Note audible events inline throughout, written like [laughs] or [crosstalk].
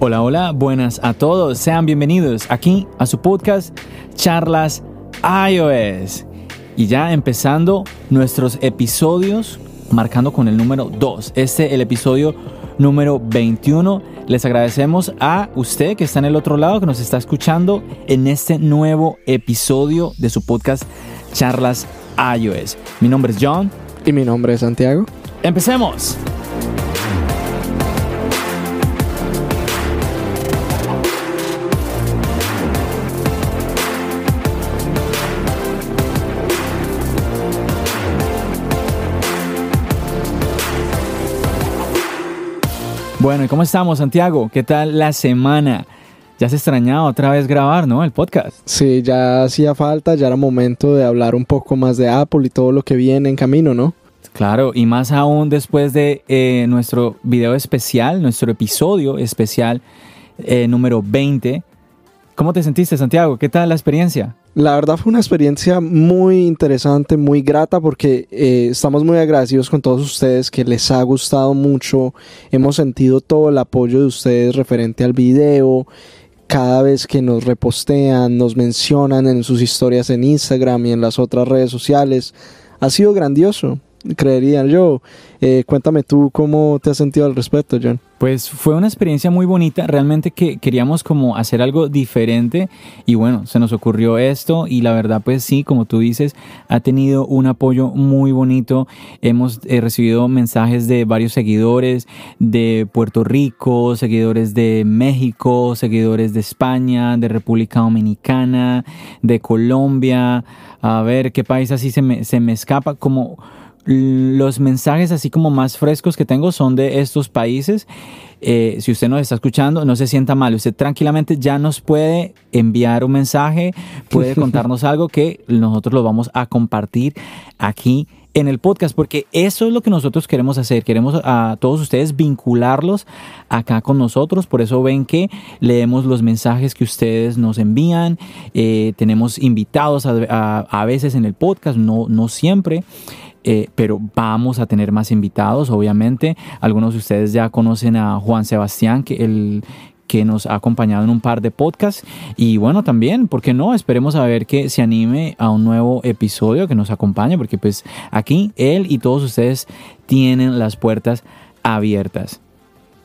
Hola, hola, buenas a todos. Sean bienvenidos aquí a su podcast Charlas iOS. Y ya empezando nuestros episodios, marcando con el número 2. Este el episodio número 21. Les agradecemos a usted que está en el otro lado, que nos está escuchando en este nuevo episodio de su podcast Charlas iOS. Mi nombre es John. Y mi nombre es Santiago. Empecemos. Bueno, ¿y cómo estamos, Santiago? ¿Qué tal la semana? Ya se extrañaba otra vez grabar, ¿no? El podcast. Sí, ya hacía falta, ya era momento de hablar un poco más de Apple y todo lo que viene en camino, ¿no? Claro, y más aún después de eh, nuestro video especial, nuestro episodio especial eh, número 20. ¿Cómo te sentiste, Santiago? ¿Qué tal la experiencia? La verdad fue una experiencia muy interesante, muy grata, porque eh, estamos muy agradecidos con todos ustedes, que les ha gustado mucho. Hemos sentido todo el apoyo de ustedes referente al video. Cada vez que nos repostean, nos mencionan en sus historias en Instagram y en las otras redes sociales. Ha sido grandioso creería yo. Eh, cuéntame tú cómo te has sentido al respecto, John. Pues fue una experiencia muy bonita, realmente que queríamos como hacer algo diferente y bueno, se nos ocurrió esto y la verdad pues sí, como tú dices, ha tenido un apoyo muy bonito. Hemos eh, recibido mensajes de varios seguidores de Puerto Rico, seguidores de México, seguidores de España, de República Dominicana, de Colombia. A ver qué país así se me, se me escapa como los mensajes así como más frescos que tengo son de estos países. Eh, si usted nos está escuchando, no se sienta mal. Usted tranquilamente ya nos puede enviar un mensaje, puede [laughs] contarnos algo que nosotros lo vamos a compartir aquí en el podcast, porque eso es lo que nosotros queremos hacer. Queremos a todos ustedes vincularlos acá con nosotros. Por eso ven que leemos los mensajes que ustedes nos envían. Eh, tenemos invitados a, a, veces en el podcast, no, no siempre. Eh, pero vamos a tener más invitados, obviamente. Algunos de ustedes ya conocen a Juan Sebastián, que el que nos ha acompañado en un par de podcasts. Y bueno, también, ¿por qué no? Esperemos a ver que se anime a un nuevo episodio, que nos acompañe, porque pues aquí él y todos ustedes tienen las puertas abiertas.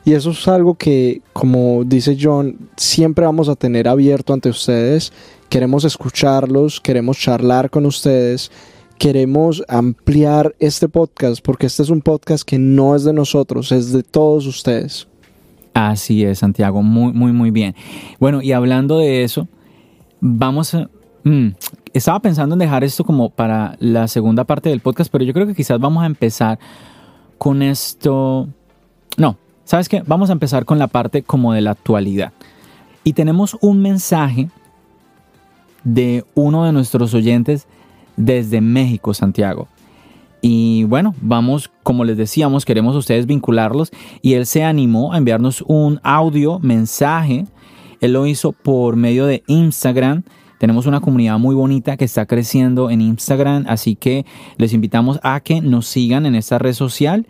Y eso es algo que, como dice John, siempre vamos a tener abierto ante ustedes. Queremos escucharlos, queremos charlar con ustedes queremos ampliar este podcast porque este es un podcast que no es de nosotros, es de todos ustedes. Así es, Santiago, muy, muy, muy bien. Bueno, y hablando de eso, vamos a... Mm, estaba pensando en dejar esto como para la segunda parte del podcast, pero yo creo que quizás vamos a empezar con esto... No, ¿sabes qué? Vamos a empezar con la parte como de la actualidad. Y tenemos un mensaje de uno de nuestros oyentes desde México, Santiago. Y bueno, vamos, como les decíamos, queremos ustedes vincularlos y él se animó a enviarnos un audio, mensaje. Él lo hizo por medio de Instagram. Tenemos una comunidad muy bonita que está creciendo en Instagram, así que les invitamos a que nos sigan en esta red social.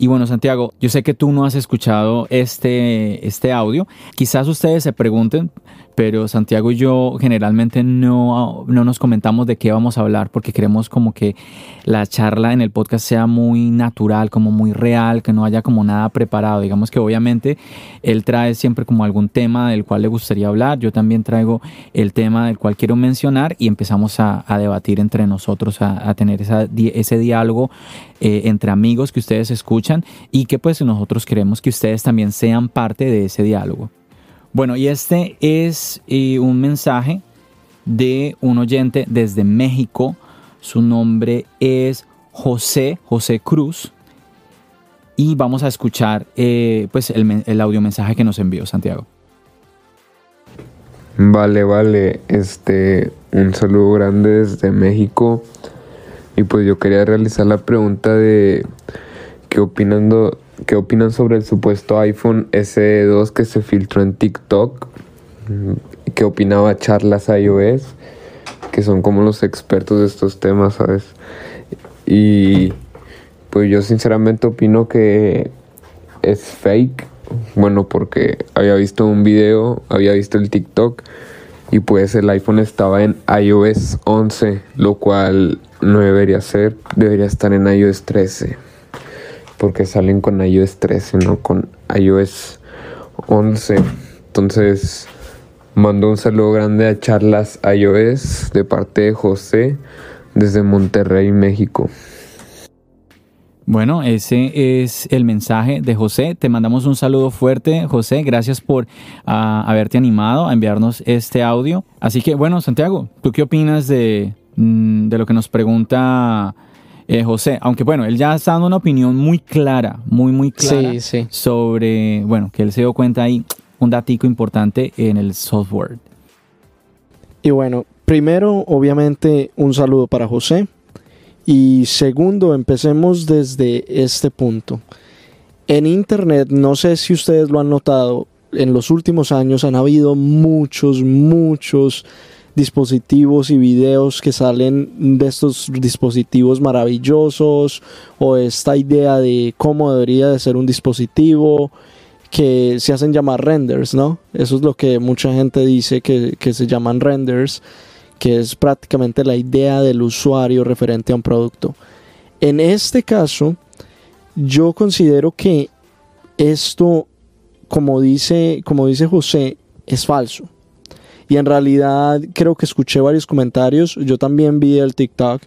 Y bueno, Santiago, yo sé que tú no has escuchado este, este audio. Quizás ustedes se pregunten, pero Santiago y yo generalmente no, no nos comentamos de qué vamos a hablar porque queremos como que la charla en el podcast sea muy natural, como muy real, que no haya como nada preparado. Digamos que obviamente él trae siempre como algún tema del cual le gustaría hablar, yo también traigo el tema del cual quiero mencionar y empezamos a, debatir entre nosotros, a, tener ese diálogo eh, entre amigos que ustedes escuchan y que pues nosotros queremos que ustedes también sean parte de ese diálogo. Bueno, y este es eh, un mensaje de un oyente desde México. Su nombre es José, José Cruz. Y vamos a escuchar eh, pues el, el audio mensaje que nos envió Santiago. Vale, vale. Este, un saludo grande desde México. Y pues yo quería realizar la pregunta de qué opinando ¿Qué opinan sobre el supuesto iPhone SE2 que se filtró en TikTok? ¿Qué opinaba Charlas iOS? Que son como los expertos de estos temas, ¿sabes? Y pues yo sinceramente opino que es fake, bueno, porque había visto un video, había visto el TikTok y pues el iPhone estaba en iOS 11, lo cual no debería ser, debería estar en iOS 13, porque salen con iOS 13, no con iOS 11. Entonces, mando un saludo grande a Charlas iOS de parte de José desde Monterrey, México. Bueno, ese es el mensaje de José. Te mandamos un saludo fuerte, José. Gracias por ah, haberte animado a enviarnos este audio. Así que, bueno, Santiago, ¿tú qué opinas de, mm, de lo que nos pregunta eh, José? Aunque, bueno, él ya está dando una opinión muy clara, muy, muy clara Sí, sí. sobre, bueno, que él se dio cuenta ahí, un datico importante en el software. Y bueno, primero, obviamente, un saludo para José. Y segundo, empecemos desde este punto. En Internet, no sé si ustedes lo han notado, en los últimos años han habido muchos, muchos dispositivos y videos que salen de estos dispositivos maravillosos o esta idea de cómo debería de ser un dispositivo que se hacen llamar renders, ¿no? Eso es lo que mucha gente dice que, que se llaman renders que es prácticamente la idea del usuario referente a un producto. En este caso, yo considero que esto, como dice, como dice José, es falso. Y en realidad creo que escuché varios comentarios, yo también vi el TikTok,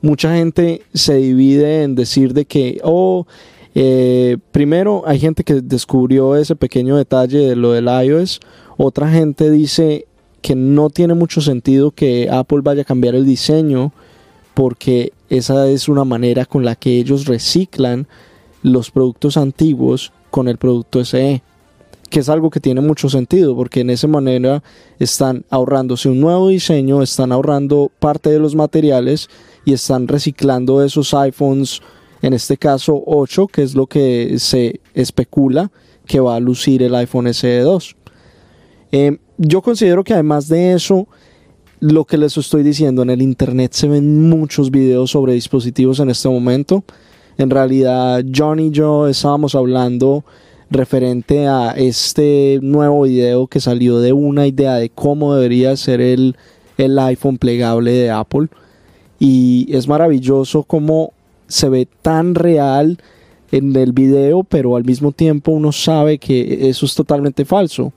mucha gente se divide en decir de que, oh, eh, primero hay gente que descubrió ese pequeño detalle de lo del iOS, otra gente dice que no tiene mucho sentido que Apple vaya a cambiar el diseño porque esa es una manera con la que ellos reciclan los productos antiguos con el producto SE, que es algo que tiene mucho sentido porque en esa manera están ahorrándose un nuevo diseño, están ahorrando parte de los materiales y están reciclando esos iPhones, en este caso 8, que es lo que se especula que va a lucir el iPhone SE 2. Eh, yo considero que además de eso, lo que les estoy diciendo, en el internet se ven muchos videos sobre dispositivos en este momento. En realidad, John y yo estábamos hablando referente a este nuevo video que salió de una idea de cómo debería ser el, el iPhone plegable de Apple. Y es maravilloso cómo se ve tan real en el video, pero al mismo tiempo uno sabe que eso es totalmente falso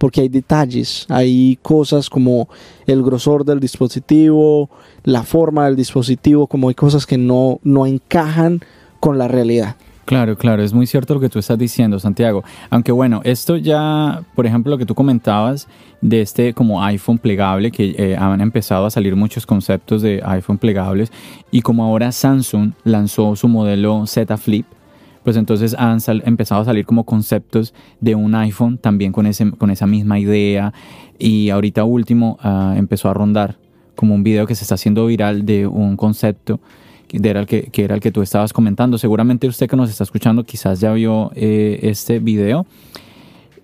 porque hay detalles, hay cosas como el grosor del dispositivo, la forma del dispositivo, como hay cosas que no, no encajan con la realidad. Claro, claro, es muy cierto lo que tú estás diciendo, Santiago. Aunque bueno, esto ya, por ejemplo, lo que tú comentabas de este como iPhone plegable, que eh, han empezado a salir muchos conceptos de iPhone plegables, y como ahora Samsung lanzó su modelo Z Flip, pues entonces han empezado a salir como conceptos de un iPhone también con, ese, con esa misma idea. Y ahorita último ah, empezó a rondar como un video que se está haciendo viral de un concepto era el que, que, era el que tú estabas comentando. Seguramente usted que nos está escuchando quizás ya vio eh, este video.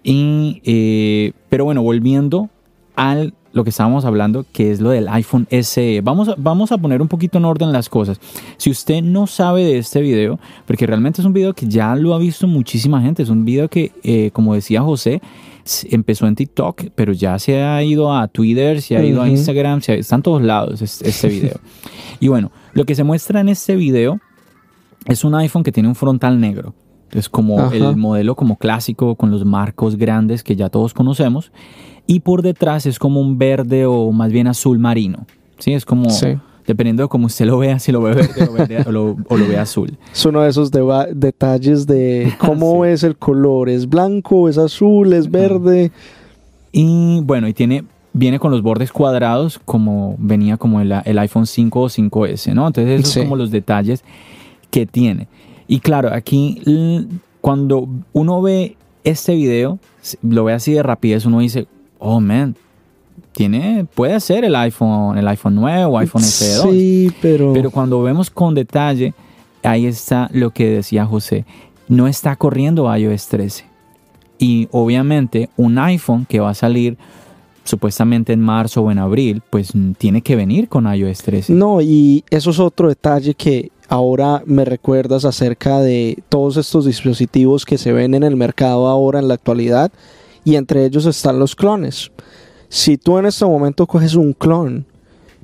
Y, eh, pero bueno, volviendo al lo que estábamos hablando, que es lo del iPhone SE. Vamos a, vamos a poner un poquito en orden las cosas. Si usted no sabe de este video, porque realmente es un video que ya lo ha visto muchísima gente, es un video que, eh, como decía José, empezó en TikTok, pero ya se ha ido a Twitter, se ha ido a Instagram, se ha, está en todos lados este, este [laughs] video. y bueno, lo que se muestra en este video es un iPhone que tiene un frontal negro. Es como Ajá. el modelo como clásico con los marcos grandes que ya todos conocemos y por detrás es como un verde o más bien azul marino. Sí, es como sí. dependiendo de cómo usted lo vea, si lo ve verde o, verde, o, lo, o lo, ve azul. Es uno de esos de detalles de cómo [laughs] sí. es el color, es blanco, es azul, es verde. Y bueno, y tiene viene con los bordes cuadrados como venía como el, el iPhone 5 o 5S, ¿no? Entonces esos sí. son como los detalles que tiene. Y claro, aquí cuando uno ve este video, lo ve así de rapidez, uno dice, oh man, tiene, puede ser el iPhone, el iPhone 9 o iPhone SE2. Sí, pero... Pero cuando vemos con detalle, ahí está lo que decía José. No está corriendo iOS 13. Y obviamente un iPhone que va a salir supuestamente en marzo o en abril, pues tiene que venir con iOS 13. No, y eso es otro detalle que ahora me recuerdas acerca de todos estos dispositivos que se ven en el mercado ahora en la actualidad y entre ellos están los clones. Si tú en este momento coges un clon,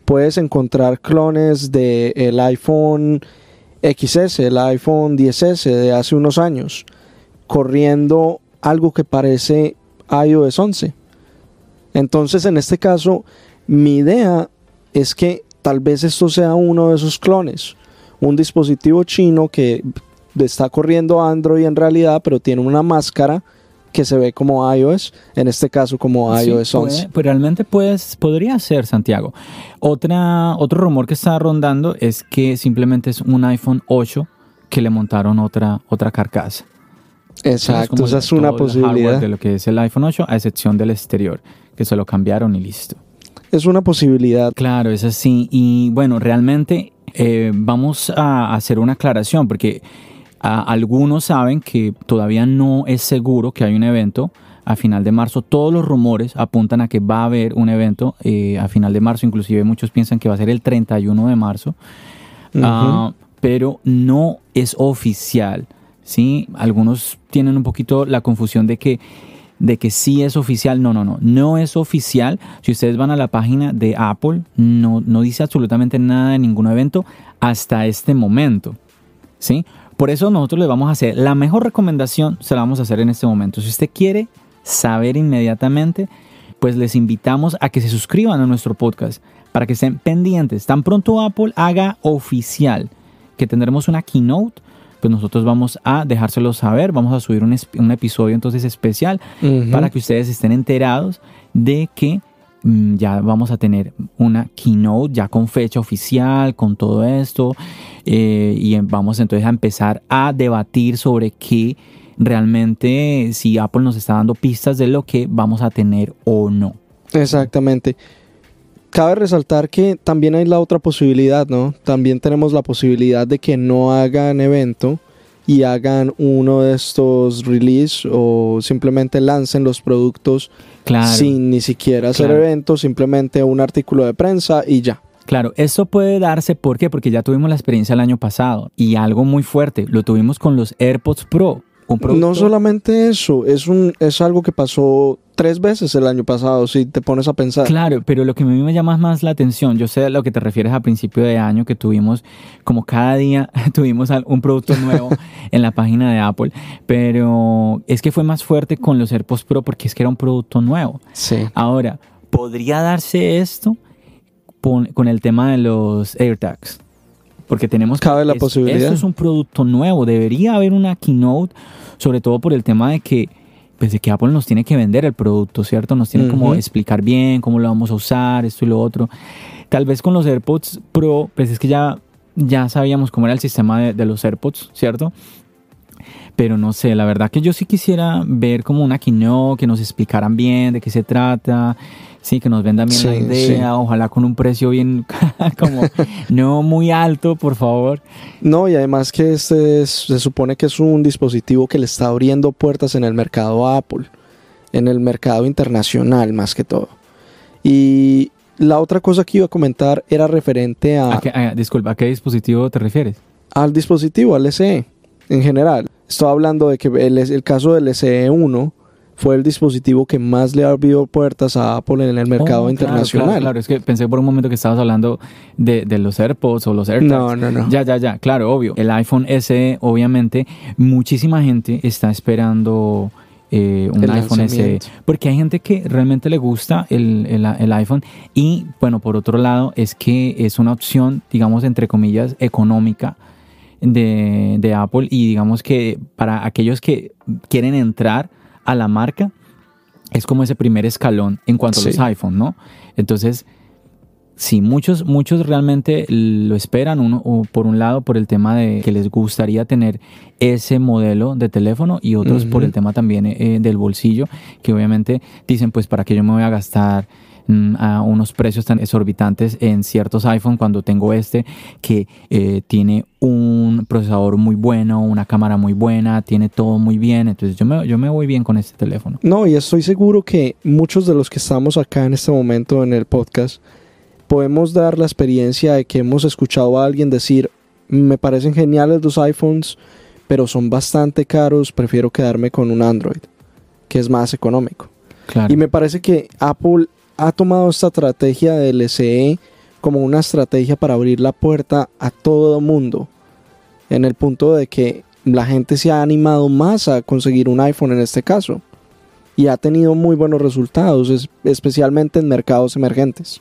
puedes encontrar clones del el iPhone XS, el iPhone 10S de hace unos años, corriendo algo que parece iOS 11. Entonces, en este caso, mi idea es que tal vez esto sea uno de esos clones. Un dispositivo chino que está corriendo Android en realidad, pero tiene una máscara que se ve como iOS, en este caso como iOS 11. pues realmente puedes, podría ser, Santiago. Otra, otro rumor que está rondando es que simplemente es un iPhone 8 que le montaron otra, otra carcasa. Exacto, esa es una posibilidad. De lo que es el iPhone 8, a excepción del exterior, que se lo cambiaron y listo. Es una posibilidad. Claro, es así. Y bueno, realmente eh, vamos a hacer una aclaración, porque algunos saben que todavía no es seguro que hay un evento a final de marzo. Todos los rumores apuntan a que va a haber un evento eh, a final de marzo, inclusive muchos piensan que va a ser el 31 de marzo, ah, pero no es oficial. ¿sí? Algunos tienen un poquito la confusión de que de que sí es oficial. No, no, no, no es oficial. Si ustedes van a la página de Apple, no, no dice absolutamente nada de ningún evento hasta este momento. ¿Sí? Por eso nosotros le vamos a hacer la mejor recomendación, se la vamos a hacer en este momento. Si usted quiere saber inmediatamente, pues les invitamos a que se suscriban a nuestro podcast para que estén pendientes. Tan pronto Apple haga oficial que tendremos una keynote, pues nosotros vamos a dejárselo saber, vamos a subir un, episodio entonces especial para que ustedes estén enterados de que Mm, ya vamos a tener una keynote ya con fecha oficial, con todo esto, eh, y vamos entonces a empezar a debatir sobre qué realmente, si Apple nos está dando pistas de lo que vamos a tener o no. Exactamente. Cabe resaltar que también hay la otra posibilidad, ¿no? También tenemos la posibilidad de que no hagan evento y hagan uno de estos release o simplemente lancen los productos sin ni siquiera hacer eventos, simplemente un artículo de prensa y ya. Claro, eso puede darse ¿por qué? porque ya tuvimos la experiencia el año pasado y algo muy fuerte, lo tuvimos con los AirPods Pro. No solamente eso, es, un, es algo que pasó tres veces el año pasado, si te pones a pensar. Claro, pero lo que a mí me llama más la atención, yo sé a lo que te refieres a principio de año, que tuvimos, como cada día [laughs] tuvimos un producto nuevo [laughs] en la página de Apple, pero es que fue más fuerte con los AirPods Pro porque es que era un producto nuevo. Sí. Ahora, ¿podría darse esto con, el tema de los AirTags? Porque tenemos Cabe la posibilidad. Esto es un producto nuevo, debería haber una keynote, sobre todo por el tema de que pues de que Apple nos tiene que vender el producto, ¿cierto? Nos tiene como explicar bien cómo lo vamos a usar, esto y lo otro. Tal vez con los AirPods Pro, pues es que ya, ya sabíamos cómo era el sistema de, de los AirPods, ¿cierto? Pero no sé, la verdad que yo sí quisiera ver como una keynote, que nos explicaran bien de qué se trata, sí, que nos vendan bien la idea, ojalá con un precio bien, [laughs] como no muy alto, por favor. No, y además que este se supone que es un dispositivo que le está abriendo puertas en el mercado Apple, en el mercado internacional más que todo. Y la otra cosa que iba a comentar era referente a... disculpa, ¿a qué dispositivo te refieres? Al dispositivo, al SE, en general. Estoy hablando de que el, el caso del SE1 fue el dispositivo que más le abrió puertas a Apple en el mercado oh, internacional. Claro, es que pensé por un momento que estabas hablando de, los AirPods o los AirTags. No, no, no. Ya, ya, ya, claro, obvio. El iPhone SE, obviamente, muchísima gente está esperando eh, un iPhone SE. Porque hay gente que realmente le gusta el, el, iPhone. Y bueno, por otro lado, es que es una opción, digamos, entre comillas, económica. De, de Apple y digamos que para aquellos que quieren entrar a la marca es como ese primer escalón en cuanto a los iPhones, ¿no? Entonces, sí, muchos, muchos realmente lo esperan, uno, por un lado por el tema de que les gustaría tener ese modelo de teléfono y otros por el tema también eh, del bolsillo, que obviamente dicen, pues, ¿para qué yo me voy a gastar a unos precios tan exorbitantes en ciertos iPhone cuando tengo este que eh, tiene un procesador muy bueno, una cámara muy buena, tiene todo muy bien, entonces yo me, yo me voy bien con este teléfono. No, y estoy seguro que muchos de los que estamos acá en este momento en el podcast podemos dar la experiencia de que hemos escuchado a alguien decir, me parecen geniales los iPhones, pero son bastante caros, prefiero quedarme con un Android, que es más económico. Claro. Y me parece que Apple ha tomado esta estrategia del SE como una estrategia para abrir la puerta a todo el mundo, en el punto de que la gente se ha animado más a conseguir un iPhone en este caso y ha tenido muy buenos resultados, es- especialmente en mercados emergentes.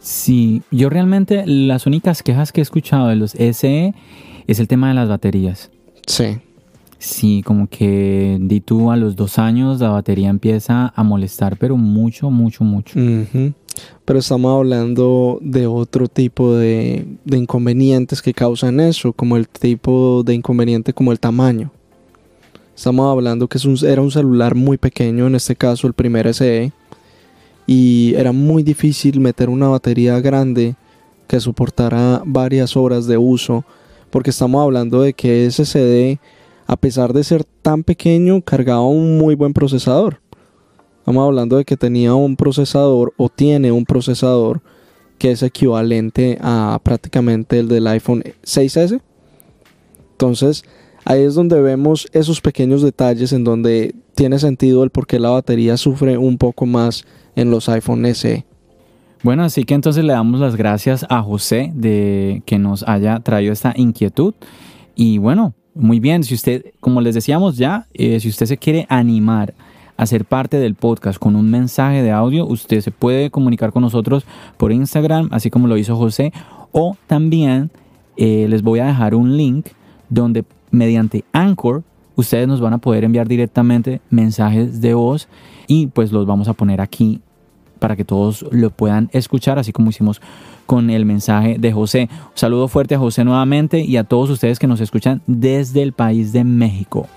Sí, yo realmente las únicas quejas que he escuchado de los SE es el tema de las baterías. Sí. Sí, como que di tú a los dos años la batería empieza a molestar, pero mucho, mucho, mucho. Pero estamos hablando de otro tipo de, de inconvenientes que causan eso, como el tipo de inconveniente como el tamaño. Estamos hablando que es un- era un celular muy pequeño, en este caso el primer SE, y era muy difícil meter una batería grande que soportara varias horas de uso, porque estamos hablando de que ese CD, a pesar de ser tan pequeño, cargaba un muy buen procesador. Estamos hablando de que tenía un procesador o tiene un procesador que es equivalente a prácticamente el del iPhone 6S. Entonces, ahí es donde vemos esos pequeños detalles en donde tiene sentido el por qué la batería sufre un poco más en los iPhone SE. Bueno, así que entonces le damos las gracias a José de que nos haya traído esta inquietud. Y bueno, muy bien, si usted, como les decíamos ya, eh, si usted se quiere animar a ser parte del podcast con un mensaje de audio, usted se puede comunicar con nosotros por Instagram, así como lo hizo José, o también eh, les voy a dejar un link donde mediante Anchor ustedes nos van a poder enviar directamente mensajes de voz y pues los vamos a poner aquí para que todos lo puedan escuchar, así como hicimos con el mensaje de José. Un saludo fuerte a José nuevamente y a todos ustedes que nos escuchan desde el país de México.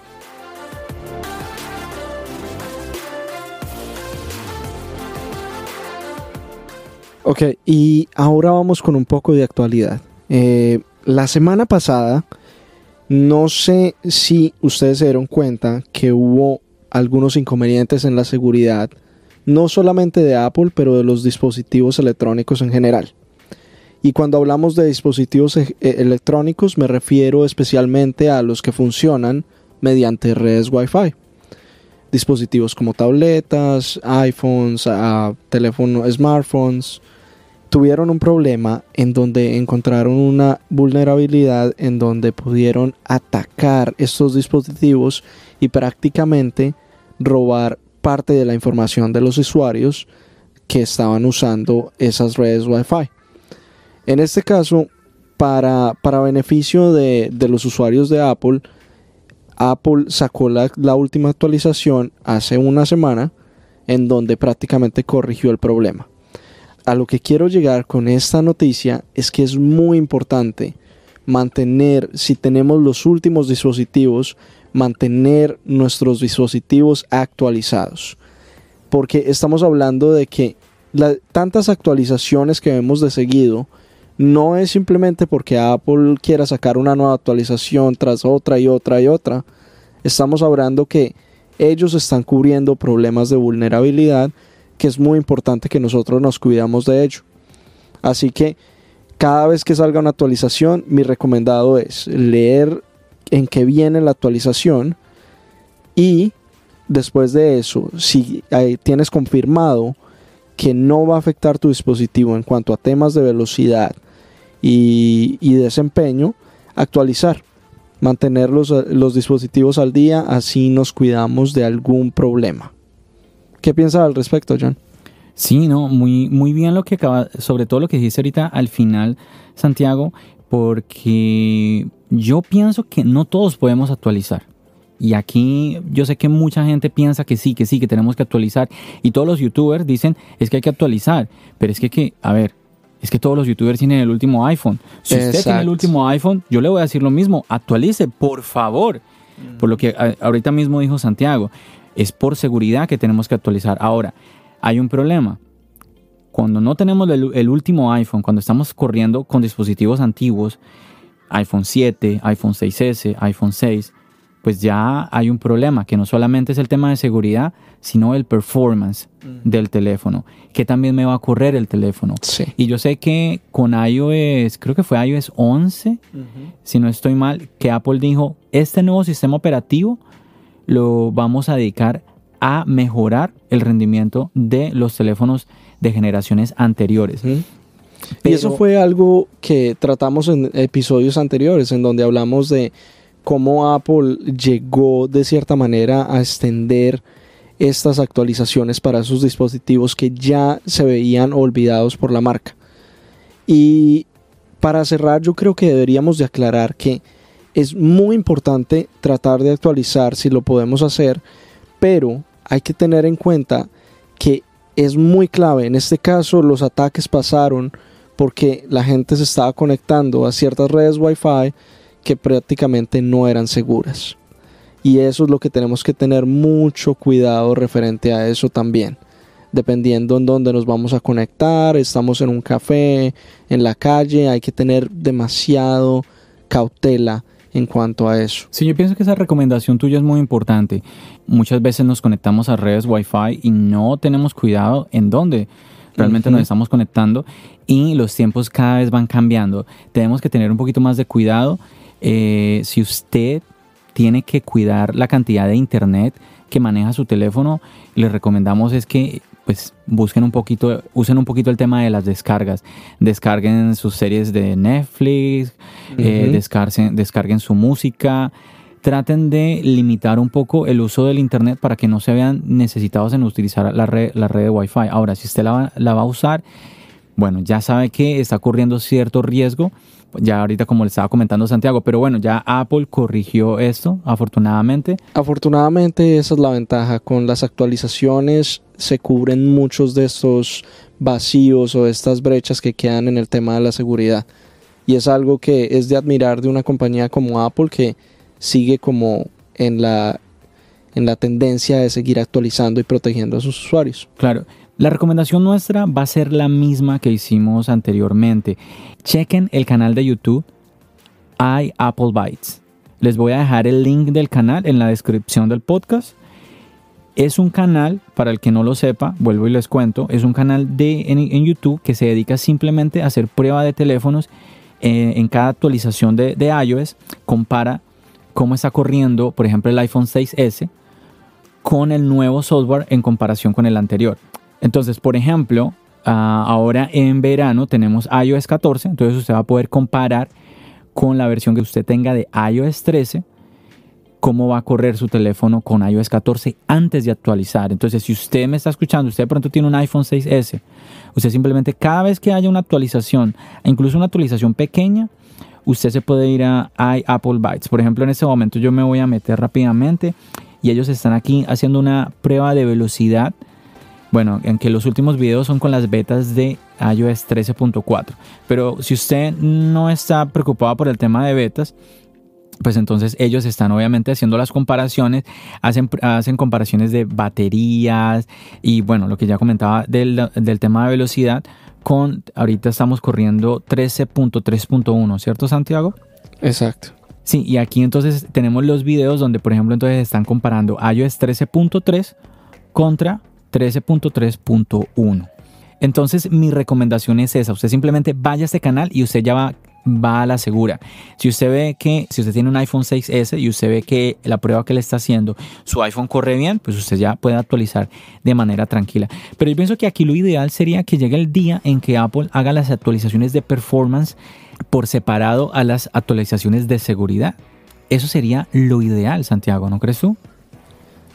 Ok, y ahora vamos con un poco de actualidad. Eh, la semana pasada, no sé si ustedes se dieron cuenta que hubo algunos inconvenientes en la seguridad, no solamente de Apple, pero de los dispositivos electrónicos en general. Y cuando hablamos de dispositivos e- e- electrónicos me refiero especialmente a los que funcionan mediante redes Wi-Fi. Dispositivos como tabletas, iPhones, teléfonos, smartphones, tuvieron un problema en donde encontraron una vulnerabilidad en donde pudieron atacar estos dispositivos y prácticamente robar parte de la información de los usuarios que estaban usando esas redes Wi-Fi. En este caso, para, para beneficio de, de los usuarios de Apple, Apple sacó la, la última actualización hace una semana en donde prácticamente corrigió el problema. A lo que quiero llegar con esta noticia es que es muy importante mantener, si tenemos los últimos dispositivos, mantener nuestros dispositivos actualizados. Porque estamos hablando de que tantas actualizaciones que vemos de seguido no es simplemente porque Apple quiera sacar una nueva actualización tras otra y otra y otra. Estamos hablando que ellos están cubriendo problemas de vulnerabilidad que es muy importante que nosotros nos cuidamos de ello. Así que cada vez que salga una actualización, mi recomendado es leer en qué viene la actualización y después de eso, si eh, tienes confirmado que no va a afectar tu dispositivo en cuanto a temas de velocidad y, y desempeño, actualizar, mantener los, los dispositivos al día, así nos cuidamos de algún problema. ¿Qué piensas al respecto, John? Sí, no, muy, muy bien lo que acaba, sobre todo lo que dijiste ahorita al final, Santiago, porque yo pienso que no todos podemos actualizar. Y aquí yo sé que mucha gente piensa que sí, que sí, que tenemos que actualizar. Y todos los youtubers dicen es que hay que actualizar. Pero es que, que a ver, es que todos los youtubers tienen el último iPhone. Si usted tiene el último iPhone, yo le voy a decir lo mismo, actualice, por favor. Por lo que ahorita mismo dijo Santiago, es por seguridad que tenemos que actualizar. Ahora, hay un problema. Cuando no tenemos el, el último iPhone, cuando estamos corriendo con dispositivos antiguos, iPhone 7, iPhone 6S, iPhone 6, pues ya hay un problema, que no solamente es el tema de seguridad, sino el performance del teléfono, que también me va a correr el teléfono. Sí. Y yo sé que con iOS, creo que fue iOS 11, si no estoy mal, que Apple dijo, este nuevo sistema operativo lo vamos a dedicar a mejorar el rendimiento de los teléfonos de generaciones anteriores. y Pero- eso fue algo que tratamos en episodios anteriores, en donde hablamos de cómo Apple llegó de cierta manera a extender estas actualizaciones para sus dispositivos que ya se veían olvidados por la marca. Y para cerrar, yo creo que deberíamos de aclarar que es muy importante tratar de actualizar si lo podemos hacer, pero hay que tener en cuenta que es muy clave. En este caso, los ataques pasaron porque la gente se estaba conectando a ciertas redes Wi-Fi que prácticamente no eran seguras. Y eso es lo que tenemos que tener mucho cuidado referente a eso también. Dependiendo en dónde nos vamos a conectar, estamos en un café, en la calle, hay que tener demasiado cautela en cuanto a eso. Sí, yo pienso que esa recomendación tuya es muy importante. Muchas veces nos conectamos a redes Wi-Fi y no tenemos cuidado en dónde realmente nos estamos conectando y los tiempos cada vez van cambiando. Tenemos que tener un poquito más de cuidado. Eh, si usted tiene que cuidar la cantidad de internet que maneja su teléfono, le recomendamos es que pues busquen un poquito, usen un poquito el tema de las descargas. Descarguen sus series de Netflix, eh, descarguen su música. Traten de limitar un poco el uso del internet para que no se vean necesitados en utilizar la red, la red de Wi-Fi. Ahora, si usted la va, la va a usar, bueno, ya sabe que está corriendo cierto riesgo. Ya ahorita como le estaba comentando Santiago, pero bueno, ya Apple corrigió esto, afortunadamente. Afortunadamente esa es la ventaja. Con las actualizaciones se cubren muchos de estos vacíos o estas brechas que quedan en el tema de la seguridad. Y es algo que es de admirar de una compañía como Apple que sigue como en la, en la tendencia de seguir actualizando y protegiendo a sus usuarios. Claro, la recomendación nuestra va a ser la misma que hicimos anteriormente. Chequen el canal de YouTube i Apple Bytes. Les voy a dejar el link del canal en la descripción del podcast. Es un canal, para el que no lo sepa, vuelvo y les cuento, es un canal de, en, YouTube que se dedica simplemente a hacer prueba de teléfonos eh, en cada actualización de, de iOS. Compara cómo está corriendo, por ejemplo, el iPhone 6S con el nuevo software en comparación con el anterior. Entonces, por ejemplo, ah, ahora en verano tenemos iOS 14, entonces usted va a poder comparar con la versión que usted tenga de iOS 13 cómo va a correr su teléfono con iOS 14 antes de actualizar. Entonces, si usted me está escuchando, usted de pronto tiene un iPhone 6S, usted simplemente cada vez que haya una actualización, incluso una actualización pequeña, usted se puede ir a iApple Bytes. Por ejemplo, en este momento yo me voy a meter rápidamente y ellos están aquí haciendo una prueba de velocidad. Bueno, en que los últimos videos son con las betas de iOS 13.4. Pero si usted no está preocupado por el tema de betas, pues entonces ellos están obviamente haciendo las comparaciones, hacen, comparaciones de baterías y bueno, lo que ya comentaba del tema de velocidad, con ahorita estamos corriendo 13.3.1, ¿cierto Santiago? Exacto. Sí, y aquí entonces tenemos los videos donde por ejemplo entonces están comparando iOS 13.3 contra 13.3.1. Entonces mi recomendación es esa, usted simplemente vaya a este canal y usted ya va va a la segura. Si usted ve que, si usted tiene un iPhone 6S y usted ve que la prueba que le está haciendo, su iPhone corre bien, pues usted ya puede actualizar de manera tranquila. Pero yo pienso que aquí lo ideal sería que llegue el día en que Apple haga las actualizaciones de performance por separado a las actualizaciones de seguridad. Eso sería lo ideal, Santiago, ¿no crees tú?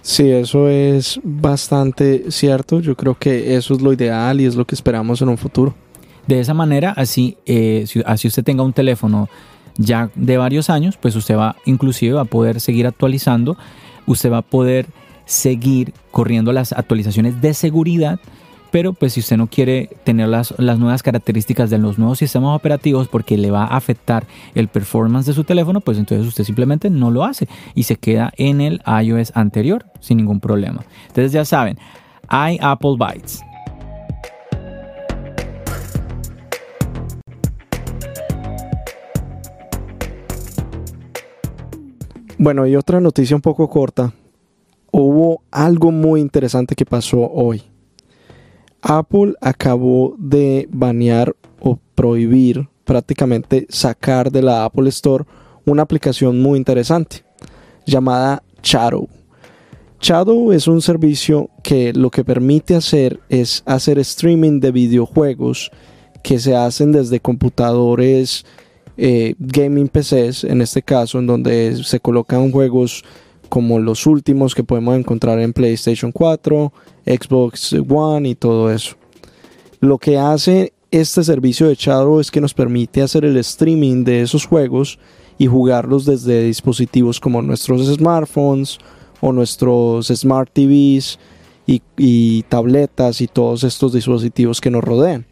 Sí, eso es bastante cierto. Yo creo que eso es lo ideal y es lo que esperamos en un futuro. De esa manera, así, eh, así usted tenga un teléfono ya de varios años, pues usted va inclusive a poder seguir actualizando, usted va a poder seguir corriendo las actualizaciones de seguridad, pero pues si usted no quiere tener las, las nuevas características de los nuevos sistemas operativos porque le va a afectar el performance de su teléfono, pues entonces usted simplemente no lo hace y se queda en el iOS anterior sin ningún problema. Entonces ya saben, hay Apple Bytes. Bueno, y otra noticia un poco corta. Hubo algo muy interesante que pasó hoy. Apple acabó de banear o prohibir prácticamente sacar de la Apple Store una aplicación muy interesante llamada Shadow. Shadow es un servicio que lo que permite hacer es hacer streaming de videojuegos que se hacen desde computadores eh, gaming PCs, en este caso, en donde se colocan juegos como los últimos que podemos encontrar en PlayStation 4, Xbox One y todo eso. Lo que hace este servicio de Shadow es que nos permite hacer el streaming de esos juegos y jugarlos desde dispositivos como nuestros smartphones o nuestros smart TVs y, y tabletas y todos estos dispositivos que nos rodean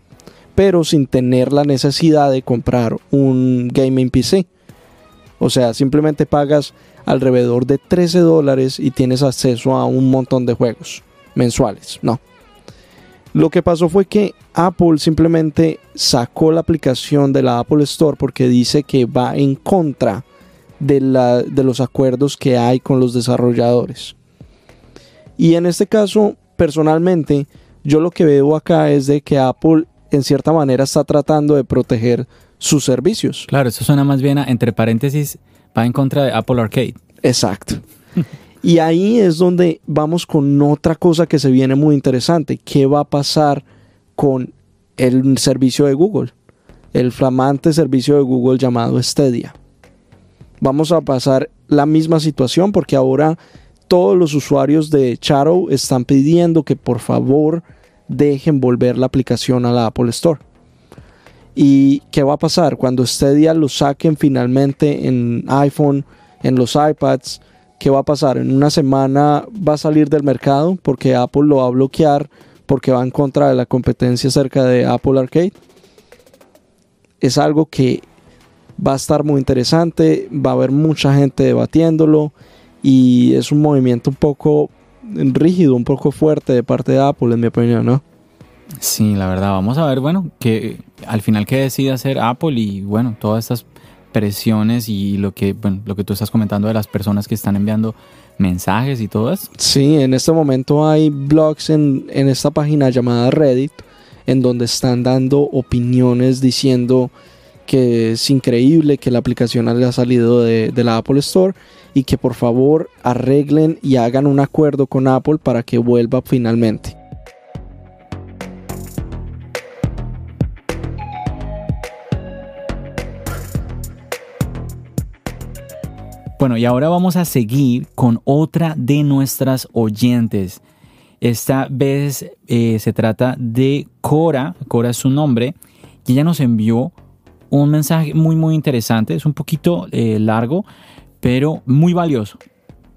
pero sin tener la necesidad de comprar un gaming PC. O sea, simplemente pagas alrededor de 13 dólares y tienes acceso a un montón de juegos mensuales. No. Lo que pasó fue que Apple simplemente sacó la aplicación de la Apple Store porque dice que va en contra de, la, de los acuerdos que hay con los desarrolladores. Y en este caso, personalmente, yo lo que veo acá es de que Apple en cierta manera está tratando de proteger sus servicios. Claro, eso suena más bien a, entre paréntesis, va en contra de Apple Arcade. Exacto. y ahí es donde vamos con otra cosa que se viene muy interesante. ¿Qué va a pasar con el servicio de Google? El flamante servicio de Google llamado Stadia. Vamos a pasar la misma situación porque ahora todos los usuarios de Charo están pidiendo que por favor dejen volver la aplicación a la Apple Store. ¿Y qué va a pasar cuando día lo saquen finalmente en iPhone, en los iPads? ¿Qué va a pasar? En una semana va a salir del mercado porque Apple lo va a bloquear porque va en contra de la competencia cerca de Apple Arcade. Es algo que va a estar muy interesante, va a haber mucha gente debatiéndolo y es un movimiento un poco rígido, un poco fuerte de parte de Apple, en mi opinión, ¿no? Sí, la verdad, vamos a ver, bueno, que al final qué decide hacer Apple y bueno, todas estas presiones y lo que, bueno, lo que tú estás comentando de las personas que están enviando mensajes y todo eso. Sí, en este momento hay blogs en, en esta página llamada Reddit en donde están dando opiniones diciendo que es increíble que la aplicación haya salido de, de la Apple Store y que por favor arreglen y hagan un acuerdo con Apple para que vuelva finalmente. Bueno, y ahora vamos a seguir con otra de nuestras oyentes. Esta vez eh, se trata de Cora, Cora es su nombre, y ella nos envió un mensaje muy muy interesante, es un poquito eh, largo, pero muy valioso.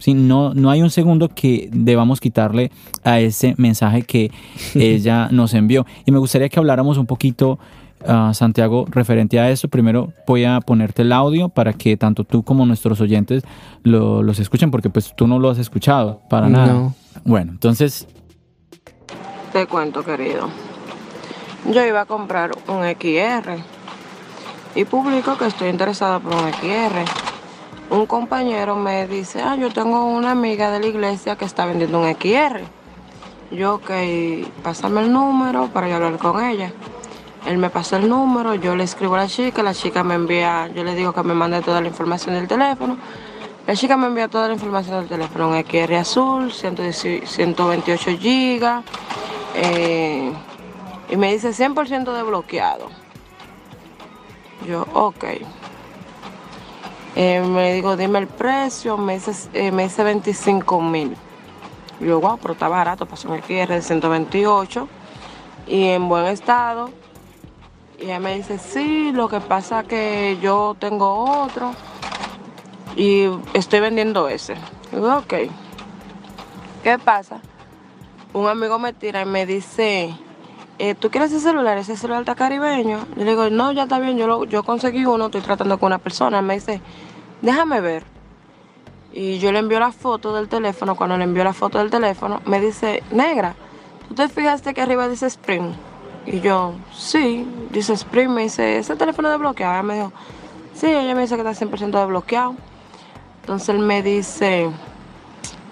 ¿sí? No, no hay un segundo que debamos quitarle a ese mensaje que [laughs] ella nos envió. Y me gustaría que habláramos un poquito, uh, Santiago, referente a eso. Primero voy a ponerte el audio para que tanto tú como nuestros oyentes lo, los escuchen, porque pues tú no lo has escuchado para nada. Bueno, entonces... Te cuento, querido. Yo iba a comprar un XR y publico que estoy interesada por un XR un compañero me dice, ah, yo tengo una amiga de la iglesia que está vendiendo un XR. Yo, ok, pásame el número para yo hablar con ella. Él me pasa el número, yo le escribo a la chica, la chica me envía, yo le digo que me mande toda la información del teléfono. La chica me envía toda la información del teléfono, un XR azul, 128 GB, eh, y me dice 100% desbloqueado. Yo, ok. Eh, me digo, dime el precio, me dice, eh, me dice 25 mil. Yo, wow, pero está barato, pasó en el QR de 128 y en buen estado. Y ella me dice, sí, lo que pasa que yo tengo otro y estoy vendiendo ese. Digo, ok. ¿Qué pasa? Un amigo me tira y me dice, eh, ¿tú quieres ese celular? ¿Ese celular está caribeño? Yo le digo, no, ya está bien, yo, lo, yo conseguí uno, estoy tratando con una persona. Me dice, déjame ver. Y yo le envío la foto del teléfono. Cuando le envío la foto del teléfono, me dice, negra, ¿tú te fijaste que arriba dice Spring? Y yo, sí, dice Spring. Me dice, ¿ese teléfono desbloqueado? Ella me dijo, sí, ella me dice que está 100% desbloqueado. Entonces él me dice,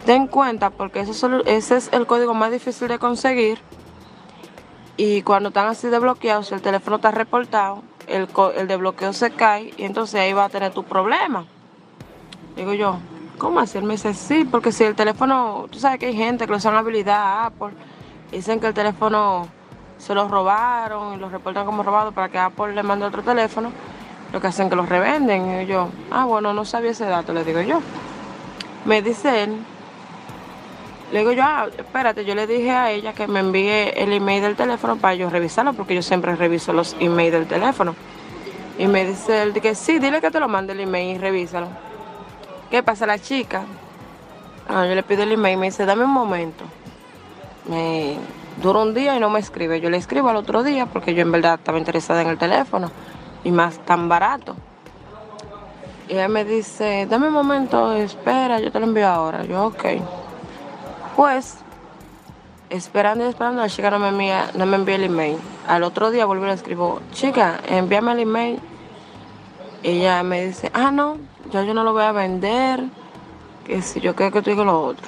ten cuenta porque ese es el código más difícil de conseguir. Y cuando están así desbloqueados, si el teléfono está reportado, el, el desbloqueo se cae y entonces ahí va a tener tu problema. Digo yo, ¿cómo así? Él me dice, sí, porque si el teléfono, tú sabes que hay gente que le usan habilidad a Apple, dicen que el teléfono se lo robaron y lo reportan como robado para que Apple le mande otro teléfono, lo que hacen que lo revenden. Y yo, ah, bueno, no sabía ese dato, le digo yo. Me dice él, le digo yo, ah, espérate, yo le dije a ella que me envíe el email del teléfono para yo revisarlo, porque yo siempre reviso los emails del teléfono. Y me dice él que sí, dile que te lo mande el email y revísalo. ¿Qué pasa la chica? Ah, yo le pido el email y me dice, dame un momento. Me dura un día y no me escribe. Yo le escribo al otro día porque yo en verdad estaba interesada en el teléfono y más tan barato. Y ella me dice, dame un momento, espera, yo te lo envío ahora. Yo, ok. Pues, esperando y esperando, la chica no me envía, no me envía el email. Al otro día vuelvo y le escribo, chica, envíame el email. Ella me dice, ah, no, ya yo no lo voy a vender, que si yo creo que tú digo lo otro.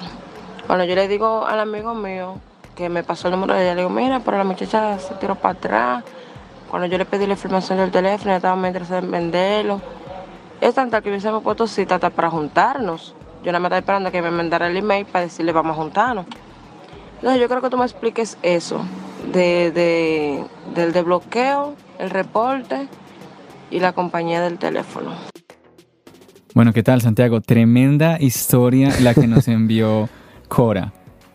Cuando yo le digo al amigo mío que me pasó el número de ella, le digo, mira, pero la muchacha se tiró para atrás. Cuando yo le pedí la información del teléfono, ella estaba muy interesada en venderlo. Es tanta que hubiésemos puesto cita hasta para juntarnos. Yo nada más estaba esperando que me mandara el email para decirle vamos a juntarnos. Entonces yo creo que tú me expliques eso, de, de- del desbloqueo, el reporte y la compañía del teléfono. Bueno, ¿qué tal, Santiago? Tremenda historia la que nos envió Cora.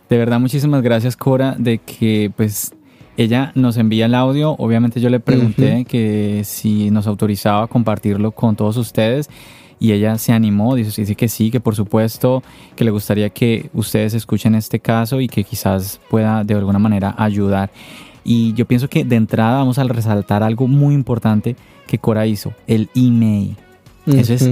De verdad, muchísimas gracias, Cora, de que pues ella nos envía el audio. Obviamente yo le pregunté que si nos autorizaba a compartirlo con todos ustedes y ella se animó, dice, dice que sí, que por supuesto, que le gustaría que ustedes escuchen este caso y que quizás pueda de alguna manera ayudar. Y yo pienso que de entrada vamos a resaltar algo muy importante que Cora hizo, el email. Eso es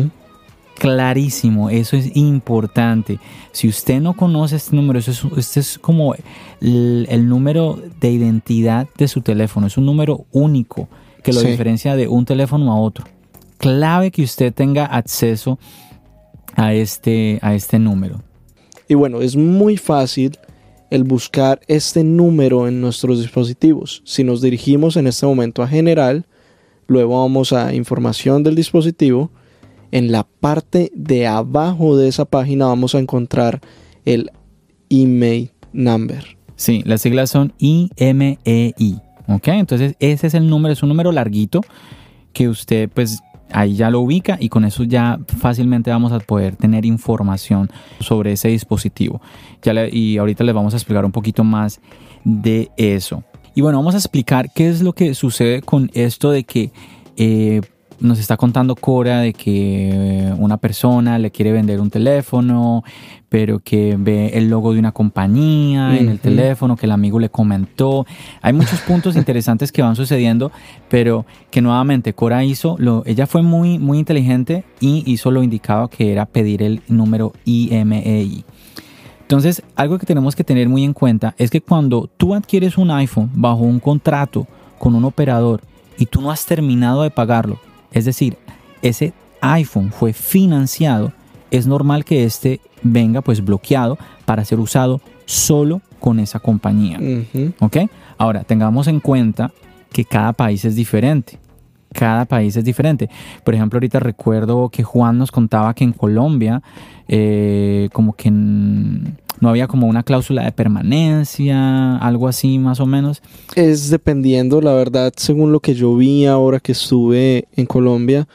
clarísimo, eso es importante. Si usted no conoce este número, eso es, este es como el, el número de identidad de su teléfono, es un número único que lo Sí. diferencia de un teléfono a otro. Clave que usted tenga acceso a este, a este número. Y bueno, es muy fácil el buscar este número en nuestros dispositivos. Si nos dirigimos en este momento a general, luego vamos a información del dispositivo. En la parte de abajo de esa página vamos a encontrar el email number. Sí, las siglas son IMEI. ¿Ok? Entonces ese es el número, es un número larguito que usted pues ahí ya lo ubica y con eso ya fácilmente vamos a poder tener información sobre ese dispositivo. Ya y ahorita les vamos a explicar un poquito más de eso. Y bueno, vamos a explicar qué es lo que sucede con esto de que eh, nos está contando Cora de que una persona le quiere vender un teléfono, pero que ve el logo de una compañía en el teléfono que el amigo le comentó. Hay muchos puntos [laughs] interesantes que van sucediendo, pero que nuevamente Cora hizo, lo, ella fue muy, muy inteligente y hizo lo indicado que era pedir el número IMEI. Entonces, algo que tenemos que tener muy en cuenta es que cuando tú adquieres un iPhone bajo un contrato con un operador y tú no has terminado de pagarlo, es decir, ese iPhone fue financiado, es normal que este venga pues bloqueado para ser usado solo con esa compañía. ¿Ok? Ahora, tengamos en cuenta que cada país es diferente. Cada país es diferente. Por ejemplo, ahorita recuerdo que Juan nos contaba que en Colombia, eh, como que no había como una cláusula de permanencia, algo así más o menos. Es dependiendo, la verdad, según lo que yo vi ahora que estuve en Colombia,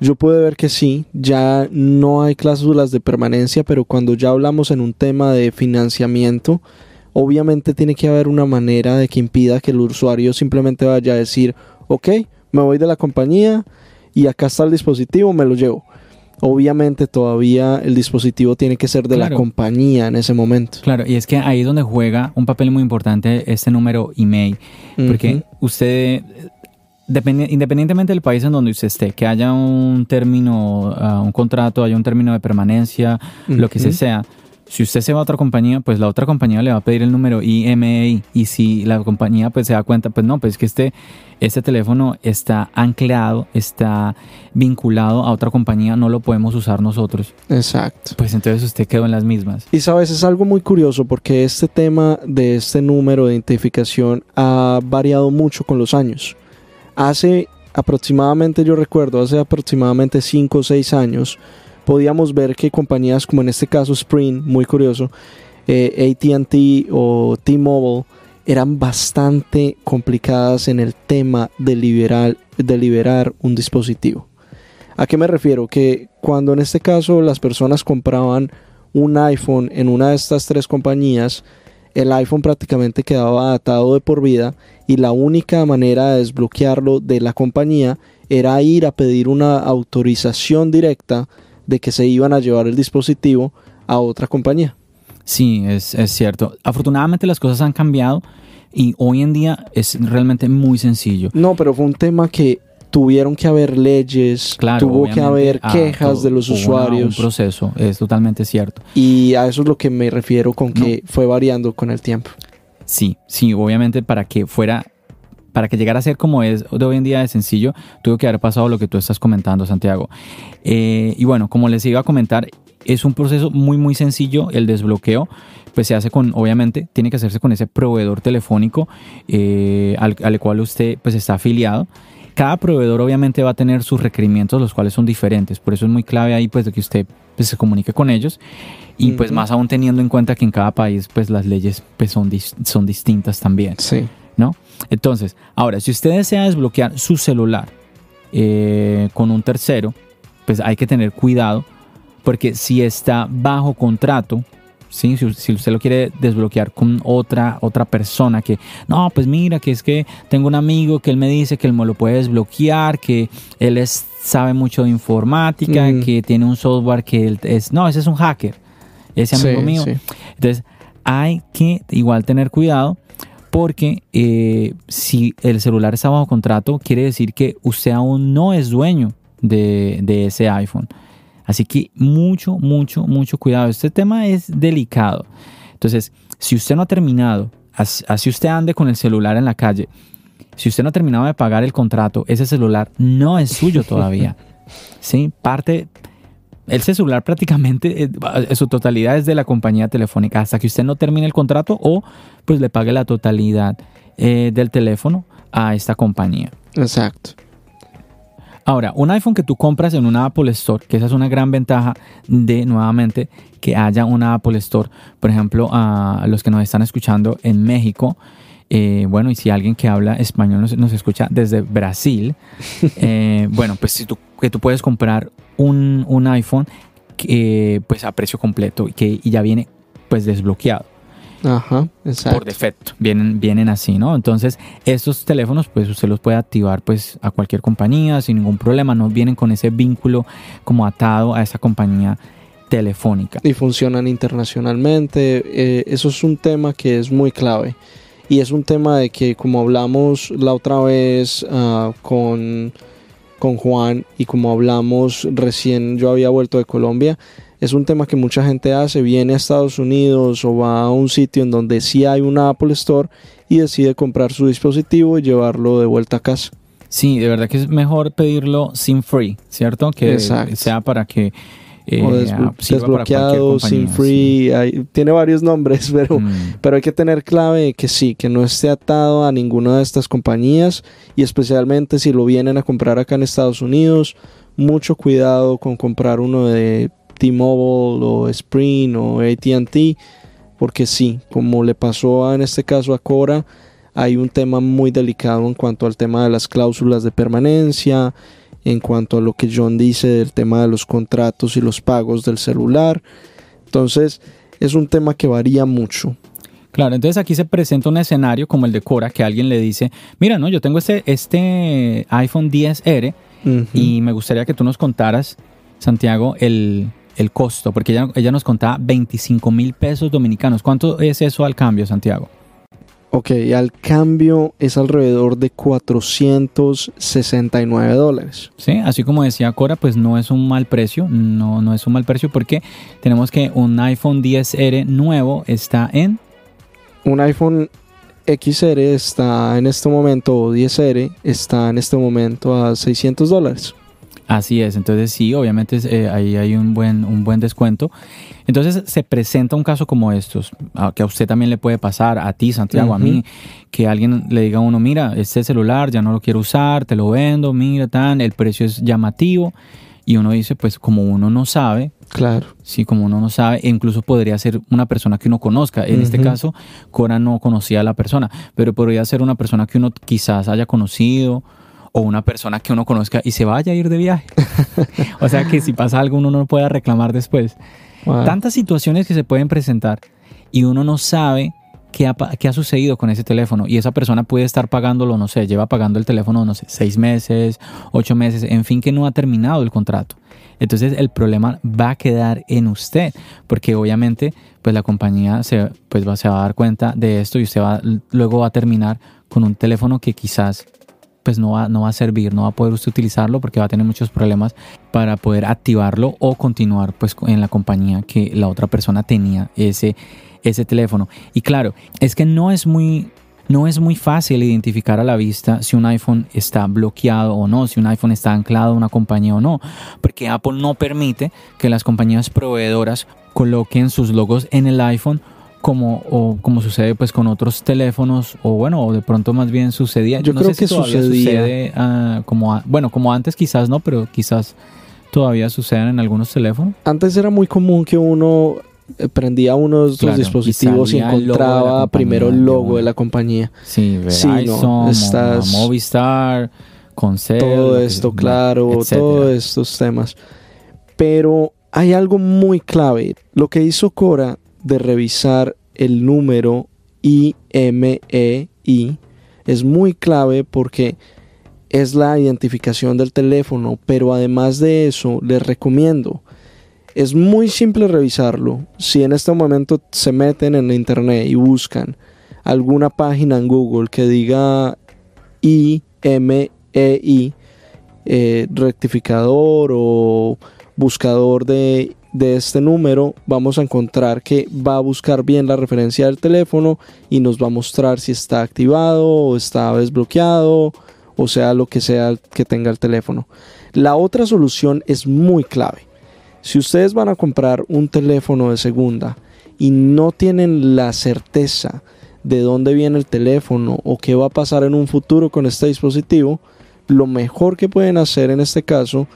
yo pude ver que sí, ya no hay cláusulas de permanencia, pero cuando ya hablamos en un tema de financiamiento, obviamente tiene que haber una manera de que impida que el usuario simplemente vaya a decir, ok, me voy de la compañía y acá está el dispositivo, me lo llevo. Obviamente todavía el dispositivo tiene que ser de la compañía en ese momento. Claro, y es que ahí es donde juega un papel muy importante este número email. Porque Ujú. usted, independientemente del país en donde usted esté, que haya un término, ah, un contrato, haya un término de permanencia, lo que sea, Si usted se va a otra compañía, pues la otra compañía le va a pedir el número IMEI. Y si la compañía pues se da cuenta, pues no, pues que este, este teléfono está anclado, está vinculado a otra compañía, no lo podemos usar nosotros. Exacto. Pues entonces usted quedó en las mismas. Y sabes, es algo muy curioso porque este tema de este número de identificación ha variado mucho con los años. Hace aproximadamente, yo recuerdo, hace aproximadamente 5 o 6 años, podíamos ver que compañías como en este caso Sprint, muy curioso, eh, ATT o T-Mobile, eran bastante complicadas en el tema de liberar, de liberar un dispositivo. ¿A qué me refiero? Que cuando en este caso las personas compraban un iPhone en una de estas tres compañías, el iPhone prácticamente quedaba atado de por vida y la única manera de desbloquearlo de la compañía era ir a pedir una autorización directa de que se iban a llevar el dispositivo a otra compañía. Sí, es, es cierto. Afortunadamente las cosas han cambiado y hoy en día es realmente muy sencillo. No, pero fue un tema que tuvieron que haber leyes, Claro, tuvo que haber ah, quejas de los usuarios. un proceso, es totalmente cierto. Y a eso es lo que me refiero con que fue variando con el tiempo. Sí, sí, obviamente para que fuera, para que llegara a ser como es de hoy en día de sencillo, tuvo que haber pasado lo que tú estás comentando, Santiago. Eh, y bueno, como les iba a comentar, es un proceso muy, muy sencillo el desbloqueo. Pues se hace con, obviamente, tiene que hacerse con ese proveedor telefónico eh, al, al cual usted pues está afiliado. Cada proveedor obviamente va a tener sus requerimientos, los cuales son diferentes. Por eso es muy clave ahí pues de que usted pues, se comunique con ellos. Y pues Ujú. más aún teniendo en cuenta que en cada país pues las leyes pues son, dis- son distintas también. Sí. ¿no? Entonces, ahora, si usted desea desbloquear su celular eh, con un tercero, pues hay que tener cuidado, porque si está bajo contrato, ¿sí? si, si usted lo quiere desbloquear con otra, otra persona que, no, pues mira, que es que tengo un amigo que él me dice que él me lo puede desbloquear, que él es, sabe mucho de informática, Mm. que tiene un software que él es, no, ese es un hacker, ese amigo Sí, mío. sí. Entonces, hay que igual tener cuidado porque eh, si el celular está bajo contrato, quiere decir que usted aún no es dueño de, de ese iPhone. Así que mucho, mucho, mucho cuidado. Este tema es delicado. Entonces, si usted no ha terminado, as- así usted ande con el celular en la calle, si usted no ha terminado de pagar el contrato, ese celular no es suyo todavía. [laughs] ¿Sí? Parte, ese celular prácticamente, eh, en su totalidad es de la compañía telefónica hasta que usted no termine el contrato o pues le pague la totalidad eh, del teléfono a esta compañía. Exacto. Ahora, un iPhone que tú compras en una Apple Store, que esa es una gran ventaja de nuevamente que haya una Apple Store, por ejemplo, a los que nos están escuchando en México, eh, bueno, y si alguien que habla español nos, nos escucha desde Brasil, [laughs] eh, bueno, pues si tú, que tú puedes comprar un, un iPhone que, pues a precio completo y que y ya viene pues desbloqueado Ajá, exacto. por defecto. Vienen, vienen así, ¿no? Entonces, estos teléfonos, pues usted los puede activar pues a cualquier compañía sin ningún problema. No vienen con ese vínculo como atado a esa compañía telefónica. y funcionan internacionalmente. eh, eso es un tema que es muy clave. Y es un tema de que, como hablamos la otra vez ah, con, con Juan y como hablamos recién, yo había vuelto de Colombia, es un tema que mucha gente hace, viene a Estados Unidos o va a un sitio en donde sí hay una Apple Store y decide comprar su dispositivo y llevarlo de vuelta a casa. Sí, de verdad que es mejor pedirlo sin free, ¿cierto? Que Exacto. sea para que eh, o desblo- para cualquier desbloqueado, sin free, hay- tiene varios nombres, [laughs] pero... Mm. Pero hay que tener clave de que sí, que no esté atado a ninguna de estas compañías y especialmente si lo vienen a comprar acá en Estados Unidos, mucho cuidado con comprar uno de T-Mobile o Sprint o AT&T, porque sí, como le pasó a- en este caso a Cora, hay un tema muy delicado en cuanto al tema de las cláusulas de permanencia, en cuanto a lo que John dice del tema de los contratos y los pagos del celular. Entonces, es un tema que varía mucho. Claro, entonces aquí se presenta un escenario como el de Cora, que alguien le dice, mira, no, yo tengo este, este iPhone 10R Ujú. y me gustaría que tú nos contaras, Santiago, el, el costo, porque ella, ella nos contaba 25 mil pesos dominicanos. ¿Cuánto es eso al cambio, Santiago? Ok, al cambio es alrededor de 469 dólares. Sí, así como decía Cora, pues no es un mal precio, no, no es un mal precio porque tenemos que un iPhone 10R nuevo está en... Un iPhone XR está en este momento, o 10R está en este momento a 600 dólares. Así es, entonces sí, obviamente eh, ahí hay un buen, un buen descuento. Entonces se presenta un caso como estos, que a usted también le puede pasar, a ti Santiago, a mí, que alguien le diga a uno, mira, este celular ya no lo quiero usar, te lo vendo, mira, tan, el precio es llamativo. Y uno dice, pues como uno no sabe, Claro. Sí, como uno no sabe, e incluso podría ser una persona que uno conozca. En este caso, Cora no conocía a la persona, pero podría ser una persona que uno quizás haya conocido o una persona que uno conozca y se vaya a ir de viaje. o sea que si pasa algo uno no pueda reclamar después. Wow. Tantas situaciones que se pueden presentar y uno no sabe qué ha, qué ha, sucedido con ese teléfono y esa persona puede estar pagándolo, no sé, lleva pagando el teléfono, no sé, seis meses, ocho meses, en fin, que no ha terminado el contrato. Entonces el problema va a quedar en usted, porque obviamente pues la compañía se, pues, va, se va a dar cuenta de esto y usted va, luego va a terminar con un teléfono que quizás pues no va, no va a servir, no va a poder usted utilizarlo porque va a tener muchos problemas para poder activarlo o continuar pues en la compañía que la otra persona tenía ese, ese teléfono. Y claro, es que no es muy no es muy fácil identificar a la vista si un iPhone está bloqueado o no, si un iPhone está anclado a una compañía o no, porque Apple no permite que las compañías proveedoras coloquen sus logos en el iPhone como, o, como sucede pues con otros teléfonos o bueno o de pronto más bien sucedía yo no creo sé que si sucedía sucede uh, como a, bueno como antes quizás no pero quizás todavía suceden en algunos teléfonos antes era muy común que uno eh, prendía uno de Claro, los dispositivos y el encontraba primero el logo de la compañía. sí, Sí, no, estás- Movistar Concel todo esto, claro, todos estos temas. Pero hay algo muy clave. Lo que hizo Cora de revisar el número IMEI es muy clave porque es la identificación del teléfono, pero además de eso, les recomiendo. Es muy simple revisarlo. Si en este momento se meten en internet y buscan alguna página en Google que diga IMEI, eh, rectificador o buscador de, de este número, vamos a encontrar que va a buscar bien la referencia del teléfono y nos va a mostrar si está activado o está desbloqueado o sea lo que sea que tenga el teléfono. La otra solución es muy clave. Si ustedes van a comprar un teléfono de segunda y no tienen la certeza de dónde viene el teléfono o qué va a pasar en un futuro con este dispositivo, lo mejor que pueden hacer en este caso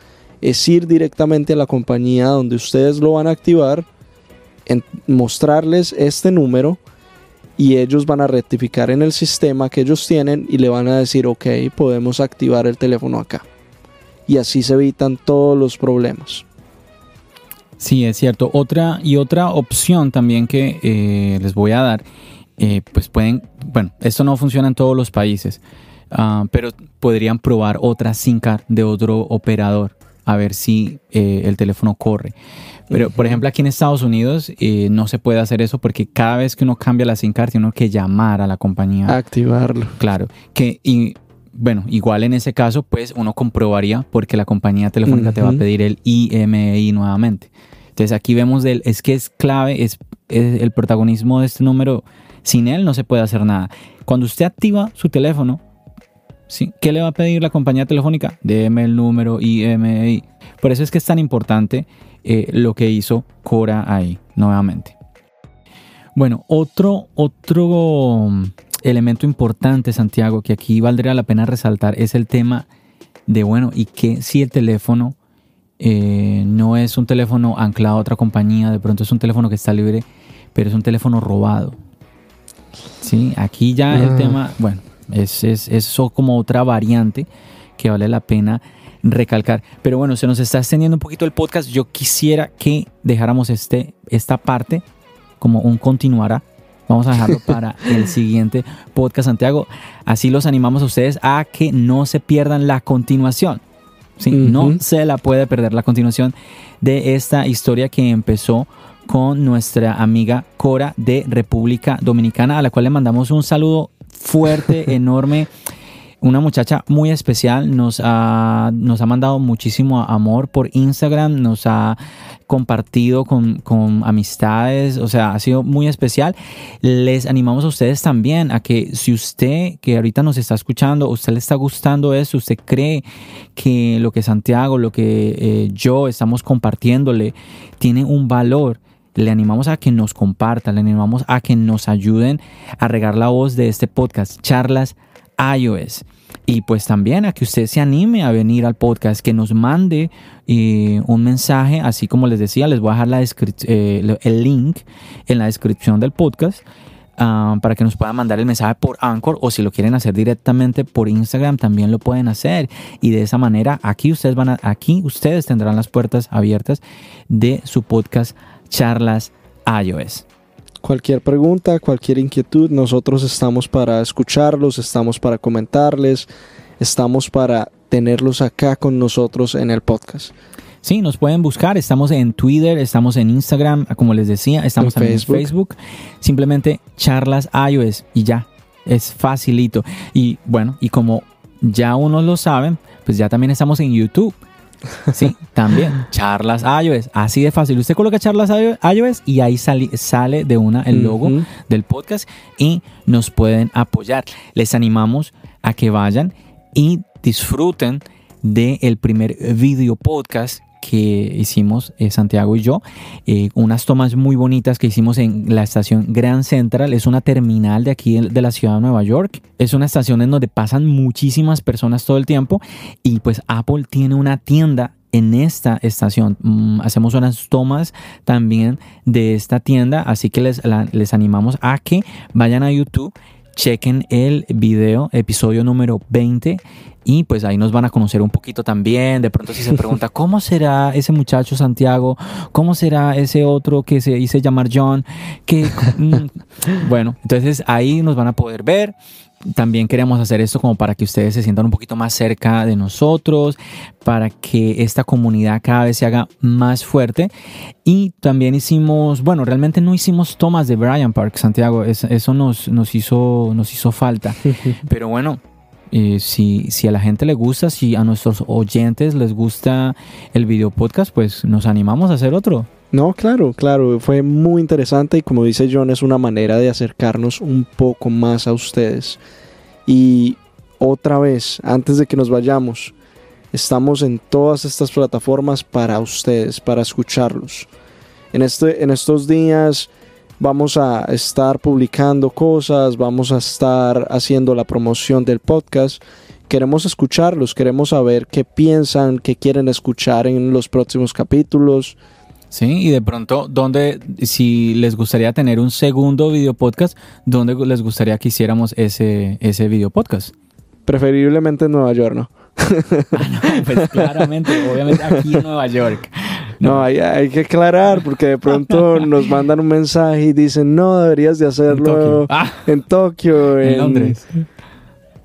ir directamente a la compañía donde ustedes lo van a activar, mostrarles este número y ellos van a rectificar en el sistema que ellos tienen y le van a decir, ok, podemos activar el teléfono acá. Y así se evitan todos los problemas. Sí, es cierto. Otra y otra opción también que eh, les voy a dar, eh, pues pueden, bueno, esto no funciona en todos los países, ah, pero podrían probar otra SIM card de otro operador a ver si eh, el teléfono corre. Pero, por ejemplo, aquí en Estados Unidos eh, no se puede hacer eso porque cada vez que uno cambia la SIM card tiene uno que llamar a la compañía. Activarlo. Claro, que y, bueno, igual en ese caso, pues uno comprobaría porque la compañía telefónica te va a pedir el IMEI nuevamente. Entonces aquí vemos del, es que es clave, es, es el protagonismo de este número. Sin él no se puede hacer nada. Cuando usted activa su teléfono, ¿sí? ¿qué le va a pedir la compañía telefónica? Deme el número IMEI. Por eso es que es tan importante eh, lo que hizo Cora ahí, nuevamente. Bueno, otro, otro mm, elemento importante, Santiago, que aquí valdría la pena resaltar es el tema de, bueno, y que si el teléfono eh, no es un teléfono anclado a otra compañía, de pronto es un teléfono que está libre, pero es un teléfono robado. Sí, aquí ya el Ah. tema, bueno, es, es, eso como otra variante que vale la pena recalcar. Pero bueno, se nos está extendiendo un poquito el podcast. Yo quisiera que dejáramos este, esta parte como un continuará. Vamos a dejarlo [laughs] para el siguiente podcast, Santiago. Así los animamos a ustedes a que no se pierdan la continuación. ¿sí? No se la puede perder la continuación de esta historia que empezó con nuestra amiga Cora de República Dominicana, a la cual le mandamos un saludo fuerte, [laughs] enorme una muchacha muy especial, nos ha, nos ha mandado muchísimo amor por Instagram, nos ha compartido con, con, amistades, o sea, ha sido muy especial. Les animamos a ustedes también a que si usted que ahorita nos está escuchando, usted le está gustando eso, usted cree que lo que Santiago, lo que eh, yo estamos compartiéndole tiene un valor, le animamos a que nos compartan, le animamos a que nos ayuden a regar la voz de este podcast, charlas iOS. Y pues también a que usted se anime a venir al podcast, que nos mande eh, un mensaje, así como les decía, les voy a dejar eh, el link en la descripción del podcast. Ah, para que nos puedan mandar el mensaje por Anchor o si lo quieren hacer directamente por Instagram también lo pueden hacer y de esa manera aquí ustedes van a, aquí ustedes tendrán las puertas abiertas de su podcast charlas iOS. Cualquier pregunta, cualquier inquietud, nosotros estamos para escucharlos, estamos para comentarles, estamos para tenerlos acá con nosotros en el podcast. Sí, nos pueden buscar, estamos en Twitter, estamos en Instagram, como les decía, estamos en también Facebook. en Facebook. Simplemente charlas iOS y ya, es facilito. Y bueno, y como ya unos lo saben, pues ya también estamos en YouTube. [laughs] Sí, también. Charlas iOS. Así de fácil. Usted coloca charlas iOS y ahí sale de una el logo del podcast y nos pueden apoyar. Les animamos a que vayan y disfruten del el primer video podcast que hicimos eh, Santiago y yo, eh, unas tomas muy bonitas que hicimos en la estación Grand Central, es una terminal de aquí de la ciudad de Nueva York, es una estación en donde pasan muchísimas personas todo el tiempo. Y pues Apple tiene una tienda en esta estación. Mm, hacemos unas tomas también de esta tienda, así que les, les animamos a que vayan a YouTube chequen el video, episodio número 20 y pues ahí nos van a conocer un poquito también. De pronto si se pregunta, [laughs] ¿cómo será ese muchacho Santiago? ¿Cómo será ese otro que se hizo llamar John? Que, [laughs] mm, bueno, entonces ahí nos van a poder ver. También queremos hacer esto como para que ustedes se sientan un poquito más cerca de nosotros, para que esta comunidad cada vez se haga más fuerte. Y también hicimos, bueno, realmente no hicimos tomas de Brian Park, Santiago, eso nos, nos, hizo, nos hizo falta. Pero bueno, eh, si, si, a la gente le gusta, si a nuestros oyentes les gusta el video podcast, pues nos animamos a hacer otro. No, claro, claro, fue muy interesante y como dice John, es una manera de acercarnos un poco más a ustedes. Y otra vez, antes de que nos vayamos, estamos en todas estas plataformas para ustedes, para escucharlos. En, este, en estos días vamos a estar publicando cosas, vamos a estar haciendo la promoción del podcast. Queremos escucharlos, queremos saber qué piensan, qué quieren escuchar en los próximos capítulos. Sí, y de pronto, ¿dónde, si les gustaría tener un segundo video podcast, dónde les gustaría que hiciéramos ese, ese video podcast? Preferiblemente en Nueva York, ¿no? Ah, pues claramente, obviamente aquí en Nueva York. No, hay, hay, que aclarar porque de pronto nos mandan un mensaje y dicen, no, deberías de hacerlo en Tokio, en, Londres.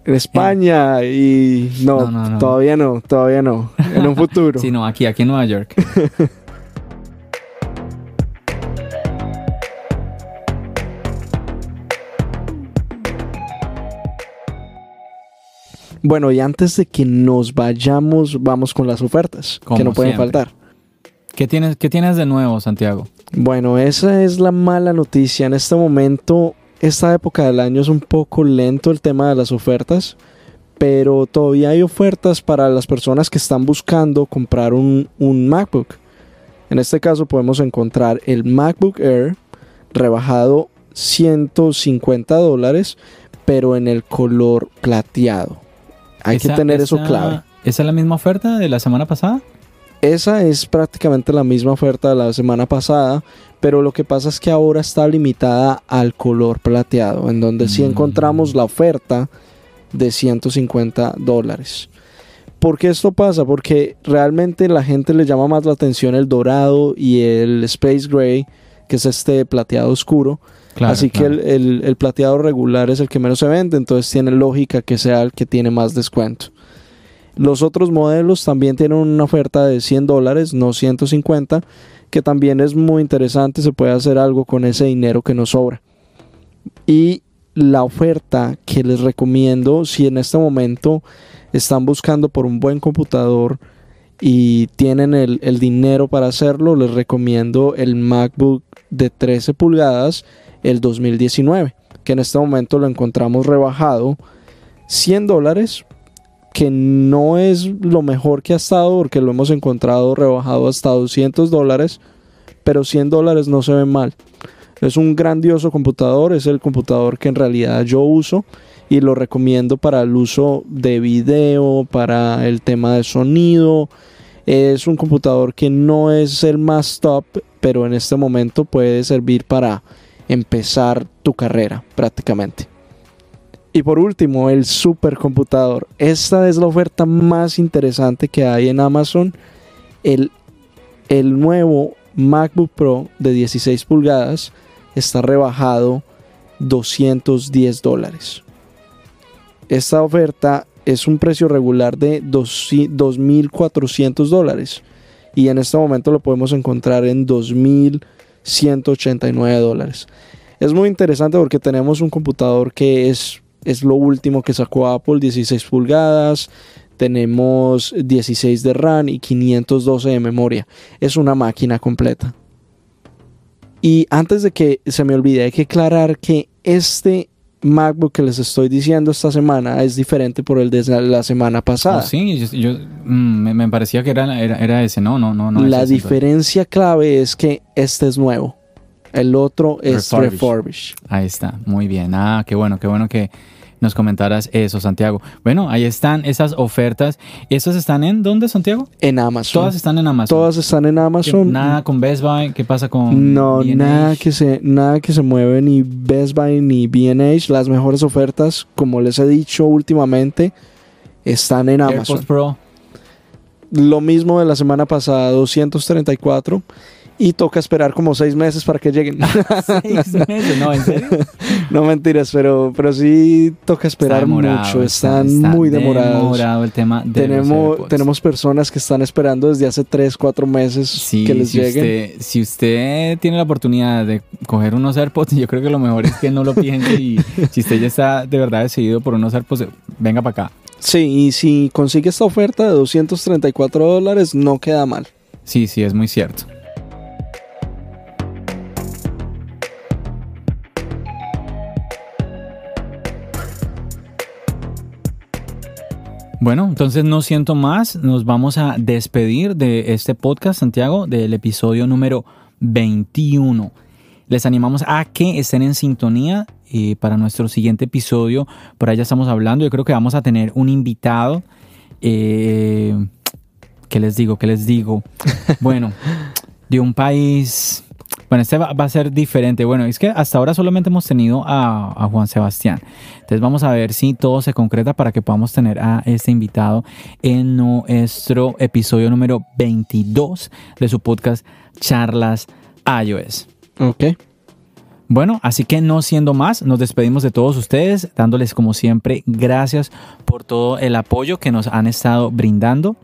En España y no, todavía no, todavía no, en un futuro. sí, no, aquí, aquí en Nueva York. [laughs] Bueno, y antes de que nos vayamos, vamos con las ofertas, que no pueden faltar. ¿Qué tienes, ¿Qué tienes de nuevo, Santiago? Bueno, esa es la mala noticia. En este momento, esta época del año es un poco lento el tema de las ofertas, pero todavía hay ofertas para las personas que están buscando comprar un, un MacBook. En este caso podemos encontrar el MacBook Air rebajado 150 dólares, pero en el color plateado. Hay que tener eso clave. ¿Esa es la misma oferta de la semana pasada? Esa es prácticamente la misma oferta de la semana pasada, pero lo que pasa es que ahora está limitada al color plateado, en donde sí mm. encontramos la oferta de 150 dólares. ¿Por qué esto pasa? Porque realmente la gente le llama más la atención el dorado y el space gray, que es este plateado oscuro. Así que el, el, plateado regular es el que menos se vende, entonces tiene lógica que sea el que tiene más descuento. Los otros modelos también tienen una oferta de 100 dólares, no 150, que también es muy interesante, se puede hacer algo con ese dinero que nos sobra. Y la oferta que les recomiendo, si en este momento están buscando por un buen computador y tienen el, el dinero para hacerlo, les recomiendo el MacBook de 13 pulgadas, el 2019, que en este momento lo encontramos rebajado 100 dólares, que no es lo mejor que ha estado porque lo hemos encontrado rebajado hasta 200 dólares, pero 100 dólares no se ven mal. Es un grandioso computador, es el computador que en realidad yo uso y lo recomiendo para el uso de video, para el tema de sonido. Es un computador que no es el más top, pero en este momento puede servir para empezar tu carrera prácticamente. Y por último, el supercomputador. Esta es la oferta más interesante que hay en Amazon. El, el nuevo MacBook Pro de 16 pulgadas está rebajado 210 dólares. Esta oferta es un precio regular de 2.400 dólares y en este momento lo podemos encontrar en 2.189 dólares. Es muy interesante porque tenemos un computador que es, es lo último que sacó Apple, 16 pulgadas, tenemos 16 de RAM y 512 de memoria. Es una máquina completa. Y antes de que se me olvide, hay que aclarar que este MacBook que les estoy diciendo esta semana es diferente por el de la semana pasada. Oh, sí, yo, yo, mm, me, me parecía que era, era, era ese, no, no, no. no la diferencia clave es que este es nuevo. El otro es Refurbished. refurbished. Ahí está, muy bien. Ah, qué bueno, qué bueno que nos comentaras eso, Santiago. Bueno, ahí están esas ofertas. ¿Esas están en dónde, Santiago? En Amazon. Todas están en Amazon. Todas están en ¿Qué- Amazon. Nada con Best Buy. ¿Qué pasa con No, nada que, se, nada que se mueve ni Best Buy ni B&H. Las mejores ofertas, como les he dicho últimamente, están en Amazon. AirPods Pro. Lo mismo de la semana pasada, 234. Y toca esperar como seis meses para que lleguen. [laughs] Seis meses, no, en serio. [laughs] no mentiras, pero, pero sí toca esperar demorado, mucho. está- Están está muy demorados. demorado el tema de tenemos, tenemos personas que están esperando desde hace 3, 4 meses Sí, que les si lleguen. Usted, si usted tiene la oportunidad de coger unos AirPods, [laughs] yo creo que lo mejor es que no lo piense y si usted ya está de verdad decidido por unos AirPods, venga para acá. Sí, y si consigue esta oferta de 234 dólares, no queda mal. Sí, sí, es muy cierto. Bueno, entonces no siento más, nos vamos a despedir de este podcast, Santiago, del episodio número 21. Les animamos a que estén en sintonía eh, para nuestro siguiente episodio. Por allá estamos hablando, yo creo que vamos a tener un invitado. Eh, ¿Qué les digo? ¿Qué les digo? [laughs] Bueno, de un país... Bueno, este va, va a ser diferente. Bueno, es que hasta ahora solamente hemos tenido a, a Juan Sebastián. Entonces vamos a ver si todo se concreta para que podamos tener a este invitado en nuestro episodio número 22 de su podcast Charlas iOS. Ok. Bueno, así que no siendo más, nos despedimos de todos ustedes, dándoles como siempre gracias por todo el apoyo que nos han estado brindando.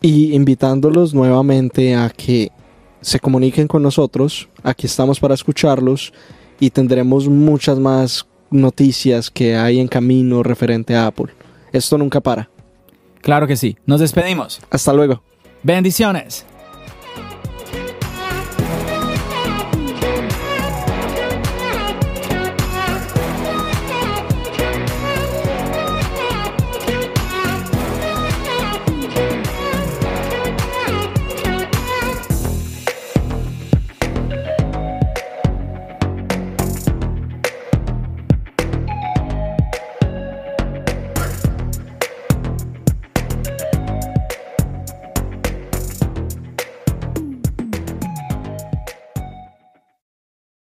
Y invitándolos nuevamente a que se comuniquen con nosotros. Aquí estamos para escucharlos y tendremos muchas más noticias que hay en camino referente a Apple. Esto nunca para. Claro que sí, nos despedimos. Hasta luego. Bendiciones.